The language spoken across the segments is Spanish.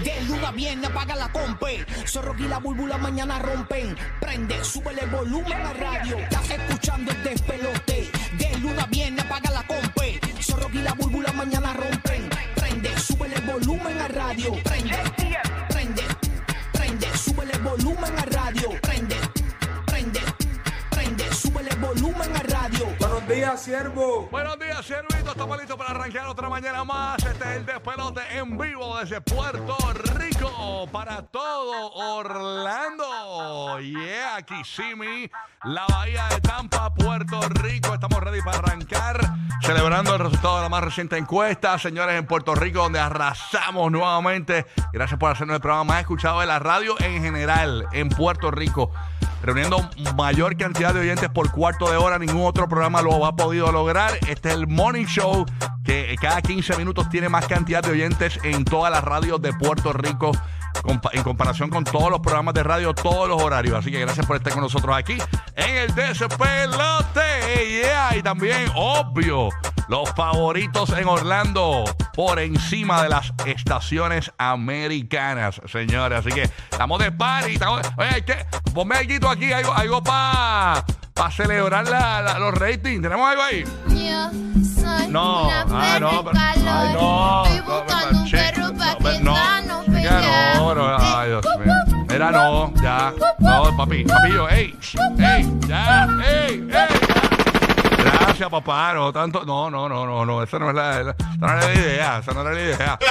De luna viene, apaga la compe. Zorro y la búlbula mañana rompen. Prende, sube el volumen a radio. Estás escuchando el despelote. De luna viene, apaga la compe. Zorro y la búlbula mañana rompen. Prende, sube el volumen a radio. Prende, prende, prende, sube el volumen a radio. Prende, Buenos días, siervo. Buenos días, Servito. Estamos listos para arrancar otra mañana más. Este es el despelote en vivo desde Puerto Rico para todo Orlando. Yeah, Kissimmee, la bahía de Tampa, Puerto Rico. Estamos ready para arrancar. Celebrando el resultado de la más reciente encuesta, señores, en Puerto Rico, donde arrasamos nuevamente. Gracias por hacernos el programa más escuchado de la radio en general en Puerto Rico reuniendo mayor cantidad de oyentes por cuarto de hora. Ningún otro programa lo ha podido lograr. Este es el Morning Show que cada 15 minutos tiene más cantidad de oyentes en todas las radios de Puerto Rico en comparación con todos los programas de radio, todos los horarios. Así que gracias por estar con nosotros aquí en el Despelote. Yeah. Y también, obvio, los favoritos en Orlando por encima de las estaciones americanas, señores. Así que estamos de party. estamos- oye, hay que ponme algo aquí, algo, algo para celebrar la- la- los ratings. ¿Tenemos algo ahí? Yo soy No, una ah, no, pero- ay, no, Estoy no, buscando un che, perro para no, que no, no, no, ay, Dios mío. Mira, no, ya, no, papi, papillo, ey, ey, ya, ey, ey. Gracias, papá, no tanto, no, no, no, no, no, esa no es la, esa no era la idea, esa no era la idea.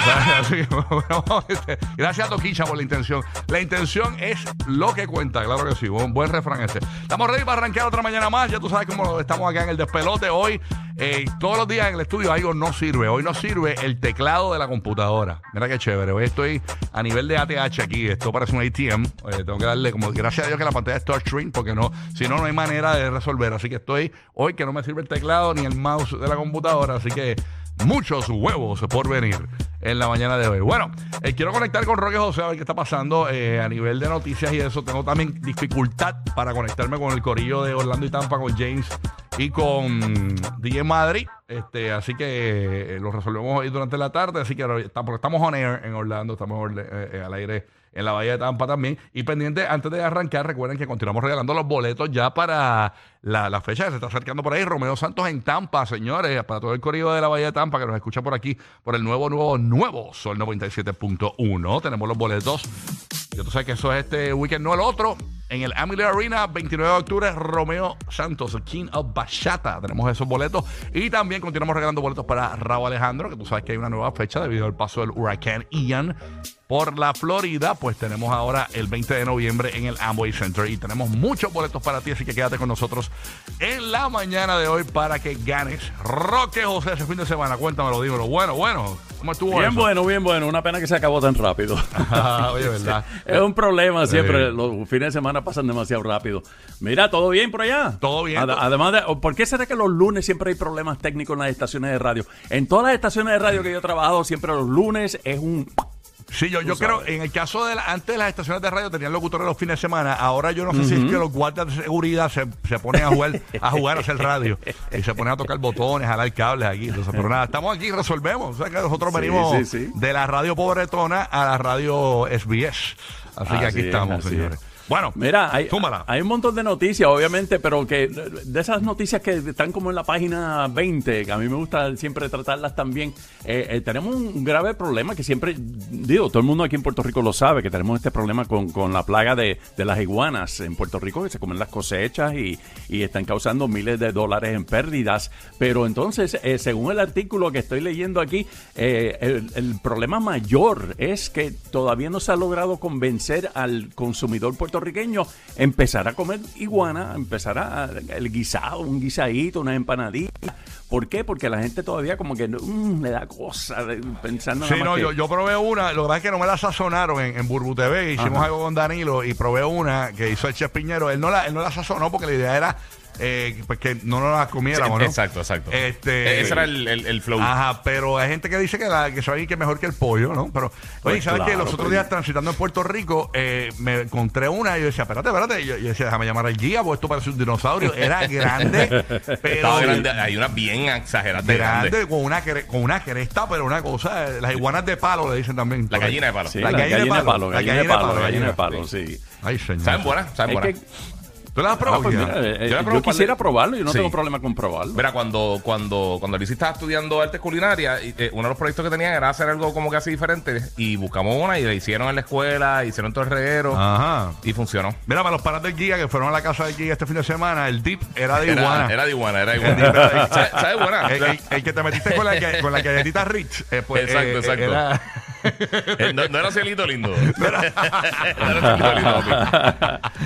Este, Gracias a Toquicha por la intención. La intención es lo que cuenta, claro que sí. Un buen refrán ese. Estamos ready para arrancar otra mañana más. Ya tú sabes cómo estamos acá en el despelote. Hoy, eh, todos los días en el estudio algo no sirve. Hoy no sirve el teclado de la computadora. Mira qué chévere. Hoy estoy a nivel de ATH aquí. Esto parece un ATM. Eh, tengo que darle como, gracias a Dios que la pantalla es touchscreen, porque no, si no, no hay manera de resolver. Así que estoy hoy que no me sirve el teclado ni el mouse de la computadora. Así que muchos huevos por venir en la mañana de hoy. Bueno, eh, quiero conectar con Roque José a ver qué está pasando eh, a nivel de noticias y eso. Tengo también dificultad para conectarme con el corillo de Orlando y Tampa, con James y con DJ Madrid. Este, así que eh, lo resolvemos hoy durante la tarde. Así que porque estamos on air en Orlando, estamos eh, eh, al aire en la Bahía de Tampa también. Y pendiente, antes de arrancar, recuerden que continuamos regalando los boletos ya para la, la fecha que se está acercando por ahí. Romeo Santos en Tampa, señores, para todo el corrido de la Bahía de Tampa que nos escucha por aquí, por el nuevo, nuevo, nuevo Sol 97.1. Tenemos los boletos. Ya tú sabes que eso es este weekend, no el otro. En el Amelie Arena, 29 de octubre, Romeo Santos, King of Bachata. Tenemos esos boletos. Y también continuamos regalando boletos para Raúl Alejandro, que tú sabes que hay una nueva fecha debido al paso del huracán Ian por la Florida. Pues tenemos ahora el 20 de noviembre en el Amway Center. Y tenemos muchos boletos para ti, así que quédate con nosotros en la mañana de hoy para que ganes. Roque José, ese fin de semana, cuéntamelo, dímelo. Bueno, bueno, ¿cómo estuvo Bien eso? bueno, bien bueno. Una pena que se acabó tan rápido. Ah, Oye, ¿verdad? es un problema siempre. Sí. Los fines de semana pasan demasiado rápido. Mira, ¿todo bien por allá? Todo bien. Ad- además de, ¿por qué será que los lunes siempre hay problemas técnicos en las estaciones de radio? En todas las estaciones de radio que yo he trabajado, siempre los lunes es un... Sí, yo, yo creo, en el caso de la- antes las estaciones de radio tenían locutores los fines de semana, ahora yo no sé si es que los guardias de seguridad se, se ponen a jugar, a jugar a hacer radio y se ponen a tocar botones, a jalar cables aquí. Entonces, pero nada, estamos aquí, resolvemos. O sea que nosotros Sí, venimos sí, sí. de la radio pobretona a la radio SBS. Así que Así aquí es, estamos, así señores. es. Bueno, Mira, hay, un montón de noticias, obviamente, pero que de esas noticias que están como en la página 20, que a mí me gusta siempre tratarlas también, eh, eh, tenemos un grave problema que siempre, digo, todo el mundo aquí en Puerto Rico lo sabe, que tenemos este problema con, con la plaga de, de las iguanas en Puerto Rico, que se comen las cosechas y, y están causando miles de dólares en pérdidas. Pero entonces, eh, según el artículo que estoy leyendo aquí, el, el problema mayor es que todavía no se ha logrado convencer al consumidor puertorriqueño empezar a comer iguana, empezar a el guisado, un guisadito, una empanadita. ¿Por qué? Porque la gente todavía como que mm, le da cosa de- pensando Sí, nada más no, que- yo, yo probé una, lo que pasa es que no me la sazonaron en, en Burbu TV, hicimos Ajá. algo con Danilo y probé una que hizo el Chef Piñero, él no la, él no la sazonó porque la idea era eh, pues que no nos las comiéramos, ¿no? Exacto, exacto. Este, E- Ese era el, el- el flow. Ajá, pero hay gente que dice que, la, que sabe que es mejor que el pollo, ¿no? Pero, oye, Pues ¿sabes qué? claro, Los otros días transitando en Puerto Rico, eh, me encontré una y yo decía, espérate, espérate. Y yo, yo decía, déjame llamar al guía, porque esto parece un dinosaurio. Era grande, pero. Estaba grande, hay una bien exagerada de grande, grande. con una, cre- con una cresta, pero una cosa, eh, las iguanas de palo le dicen también. La gallina de palo. Sí, La la, gallina de palo, la gallina de palo, palo, gallina de palo, sí. Ay, señor. ¿Saben buenas? ¿Saben Es buenas? que, ¿Tú las has ah, probado? pues mira, eh, Yo la yo, probé quisiera de- probarlo, yo no Sí. tengo problema con probarlo. Mira, cuando, cuando, cuando Liz estaba estudiando artes culinarias, eh, uno de los proyectos que tenían era hacer algo como que así diferente. Y buscamos una y la hicieron en la escuela, hicieron todo el reguero Ajá. y funcionó. Mira, para los panas del guía que fueron a la casa del guía este fin de semana, el dip era de iguana. Era, era de iguana, era de iguana. era de- ¿Sabes sabes buena? el, el- el que te metiste con la, que- con la galletita Rich. eh, pues, Exacto, eh, exacto. era- no, no era cielito lindo. no era cielito lindo. papi.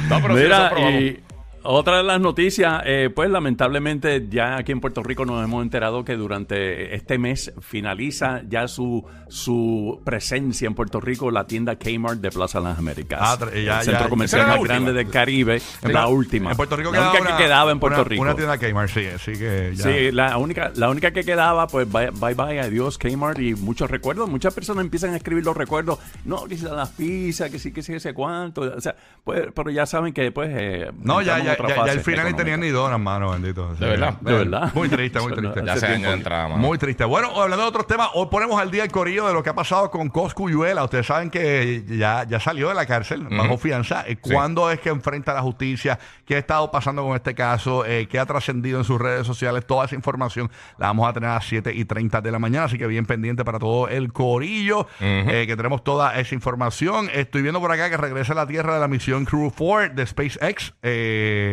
No, pero sí, Mira, eso probamos. y otra de las noticias, eh, pues lamentablemente ya aquí en Puerto Rico nos hemos enterado que durante este mes finaliza ya su, su presencia en Puerto Rico la tienda Kmart de Plaza Las Américas. Ah, ya- el centro ya- comercial más última. grande del Caribe, la última. En Puerto Rico la única una- que quedaba en Puerto una- Rico. Una tienda Kmart, sí, así que ya. Sí, la única, la única que quedaba, pues bye bye, bye adiós Kmart y muchos recuerdos. Muchas personas empiezan a escribir los recuerdos. No, que si las pizzas, que sí, que sí, que sé cuánto. O sea, pues, pero ya saben que después. Eh, No, ya, en ya, otra ya, ya fase al final ni tenían ni donas, mano, bendito. De verdad, de verdad. Muy triste, muy triste. Ya se han tiempo. entrado, mano. Muy triste. Bueno, hablando de otros temas, hoy ponemos al día el corillo de lo que ha pasado con Coscuyuela. Ustedes saben que ya, ya salió de la cárcel bajo fianza. Eh, Sí. ¿Cuándo es que enfrenta la justicia? ¿Qué ha estado pasando con este caso? Eh, ¿Qué ha trascendido en sus redes sociales? Toda esa información la vamos a tener a las 7 y 30 de la mañana. Así que bien pendiente para todo el corillo, eh, que tenemos toda esa información. Estoy viendo por acá que regresa a la tierra de la misión Crew 4 de SpaceX. Eh,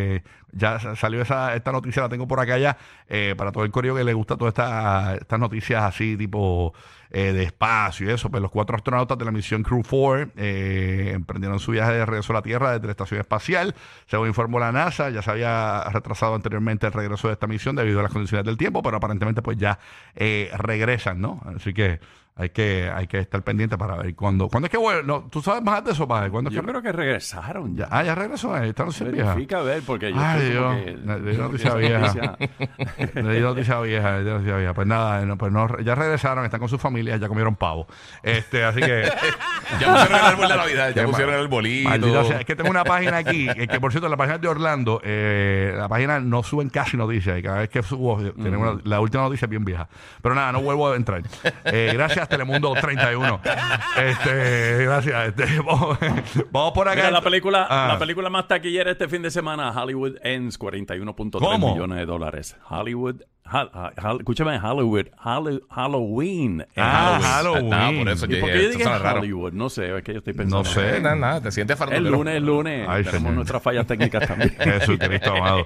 ya sa- salió esa, esta noticia, la tengo por acá ya, eh, para todo el corillo que le gusta todas esta- estas noticias así, tipo eh, de espacio y eso. Pues los cuatro astronautas de la misión Crew 4 eh, emprendieron su viaje de regreso a la Tierra desde la estación espacial. Según informó la NASA, ya se había retrasado anteriormente el regreso de esta misión debido a las condiciones del tiempo, pero aparentemente pues ya eh, regresan, ¿no? Así que hay que hay que estar pendiente para ver cuándo. ¿Cuándo es que vuelve? No, ¿Tú sabes más de eso, padre? ¿Cuándo es Yo que creo que regresaron ya? Ah, ya regresó. eh, Esta noticia es vieja. Verifica a ver, porque yo Ay, Dios. que- Le- le di noticia vieja. Le di noticia vieja, le di noticia vieja. Pues nada, no, pues no, ya regresaron, están con sus familias, ya comieron pavo. Este, así que. Ya pusieron el árbol de Navidad, ya pusieron el bolito. Sea. Es que tengo una página aquí, eh, que por cierto, la página de Orlando, eh, la página no suben casi noticias y cada vez que subo, eh, tenemos una- la última noticia es bien vieja. Pero nada, no vuelvo a entrar. Eh, gracias, Telemundo 31. Este, gracias. Este, vamos, vamos por acá. Mira, la película, Ah. la película más taquillera este fin de semana, Hollywood Ends, 41.3 ¿Cómo? millones de dólares. Hollywood, ha- ha- ha- escúchame, Hollywood, Hallo- Halloween. en Ah, Halloween. Halloween. Ah, por eso ¿Y por que qué yo dije suena raro. Hollywood? No sé, es que yo estoy pensando. No sé. Nada, nada, te sientes El farandulero. lunes, el lunes. Ay, tenemos señor. nuestras fallas técnicas también. Jesucristo amado.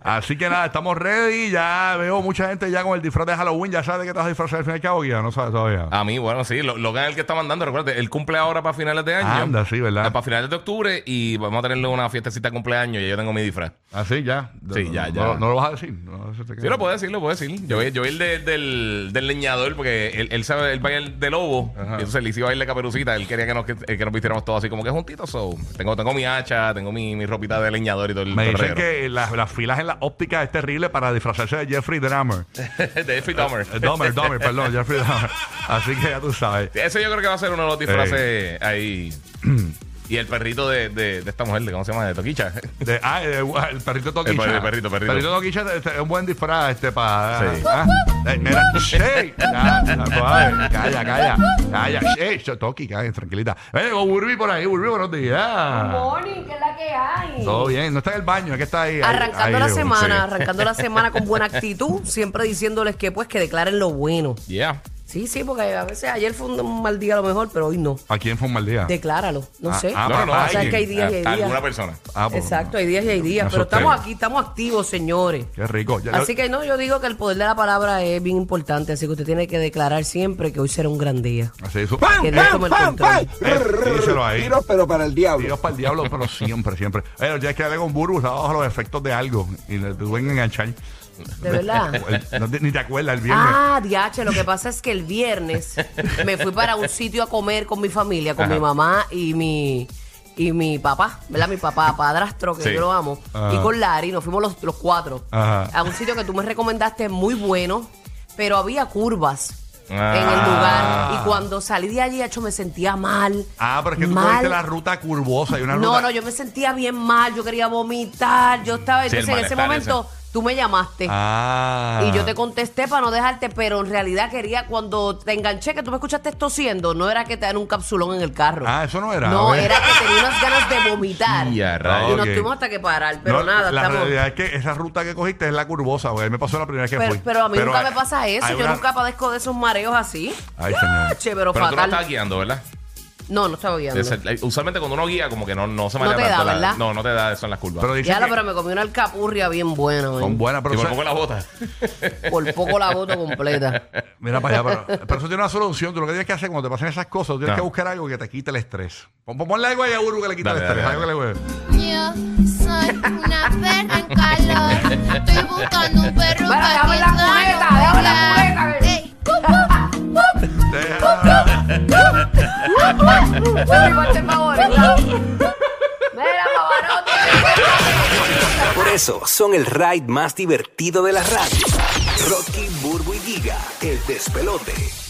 Así que nada, estamos ready. Ya veo mucha gente ya con el disfraz de Halloween. Ya sabes de qué te vas a disfrazar al fin y al cabo, ya no sabes todavía. A mí, bueno, sí, Lo- Logan es el que está mandando, recuerda, él cumple ahora para finales de año. Anda, sí, ¿verdad? Para finales de octubre y vamos a tenerle una fiestecita de cumpleaños y yo tengo mi disfraz. Así ya. Sí, No, ya, no, ya. No, no lo vas a decir. No, Sí, lo puedo decir, lo puedo decir. Yo vi, yo vi el de- del, del leñador porque él, él sabe, él va a ir de lobo. Ajá. Y entonces le hizo ir de caperucita. Él quería que nos, que, que nos vistiéramos todos así como que juntitos. So, tengo, tengo mi hacha, tengo mi, mi ropita de leñador y todo el Me dicen que las, las filas en la óptica es terrible para disfrazarse de Jeffrey Dahmer. de Jeffrey Dahmer. Eh, Dahmer, Dahmer, perdón, Jeffrey Dahmer. Así que ya tú sabes. Ese yo creo que va a ser uno de los disfraces ahí. Y el perrito de, de, de esta mujer, de ¿cómo se llama? De Toquicha. De- ah, eh, el perrito Toquicha. El perrito, perrito. Perrito Toquicha este, es un buen disfraz este para. Sí. ah, eh, mira, shey. Ya, ya, suave. Calla, calla. Calla, shey. Sh- Toqui, calla, tranquilita. Eh, con Burby por ahí, Burby, buenos días. Morning, ¿qué es la que hay? Todo bien, no está en el baño, es que está ahí. ahí- Arrancando ahí, la sí. semana, arrancando la semana con buena actitud, siempre diciéndoles que pues que declaren lo bueno. Yeah. Sí, sí, porque a veces ayer fue un mal día a lo mejor, pero hoy no. ¿A quién fue un mal día? Decláralo, no Ah, sé. ah, No, no, no. O sea, que hay días y hay días. Alguna persona. Ah, pues, Exacto, hay días y hay días. Pero estamos aquí, estamos activos, señores. Qué rico. Ya- Así que no, yo digo que el poder de la palabra es bien importante, así que usted tiene que declarar siempre que hoy será un gran día. Así eso. Que no tome el control. Eh, díselo ahí. Tiros, pero para el diablo. Dios para el diablo, pero siempre, siempre. Eh, ya es que con Burbu, estaba bajo los efectos de algo y le tuve que enganchar. De verdad. El- no te- ni te acuerdas el viernes. Ah, diache, lo que pasa es que el viernes me fui para un sitio a comer con mi familia, con Ajá. mi mamá y mi y mi papá, ¿verdad? Mi papá, padrastro, que Sí. yo lo amo. Ajá. Y con Larry nos fuimos los, los cuatro Ajá. a un sitio que tú me recomendaste muy bueno, pero había curvas. Ah. En el lugar. Y cuando salí de allí, hecho, me sentía mal. Ah, pero es que tú mal. cogiste la ruta curvosa y una No, ruta. no, yo me sentía bien mal, yo quería vomitar, yo estaba, Sí, el entonces en ese malestar momento tú me llamaste. Ah. Y yo te contesté para no dejarte, pero en realidad quería, cuando te enganché, que tú me escuchaste tosiendo, no era que te dan un capsulón en el carro. Ah, eso no era. No, era que tenía unas ganas de vomitar. Y nos tuvimos hasta que parar, pero No, nada, la estamos... realidad es que esa ruta que cogiste es la curvosa, güey. Me pasó la primera vez que Pero, fui. pero a mí nunca hay- me pasa eso, hay yo una- nunca padezco de esos mareos así. Ay, señor. Che, pero, Pero tú no fatal. estás guiando, ¿verdad? No, no estaba guiando. Es el- usualmente cuando uno guía, como que no, no se No te da, tanto la- ¿verdad? No, no te da eso en las curvas. Pero dice Ya, que pero me comí una alcapurria bien buena, man. son buenas, pero y por eso- poco la bota. Por poco la voto completa. Mira para allá, pero, pero eso tiene una solución. Tú lo que tienes que hacer cuando te pasen esas cosas, tú tienes que buscar algo que te quite el estrés. Pon- pon- Ponle algo ahí a Uru que le quita Dale, el estrés. dale, algo que le- Yo soy una perra en calor. son el ride más divertido de la radio. Rocky, Burbu y Giga, el despelote.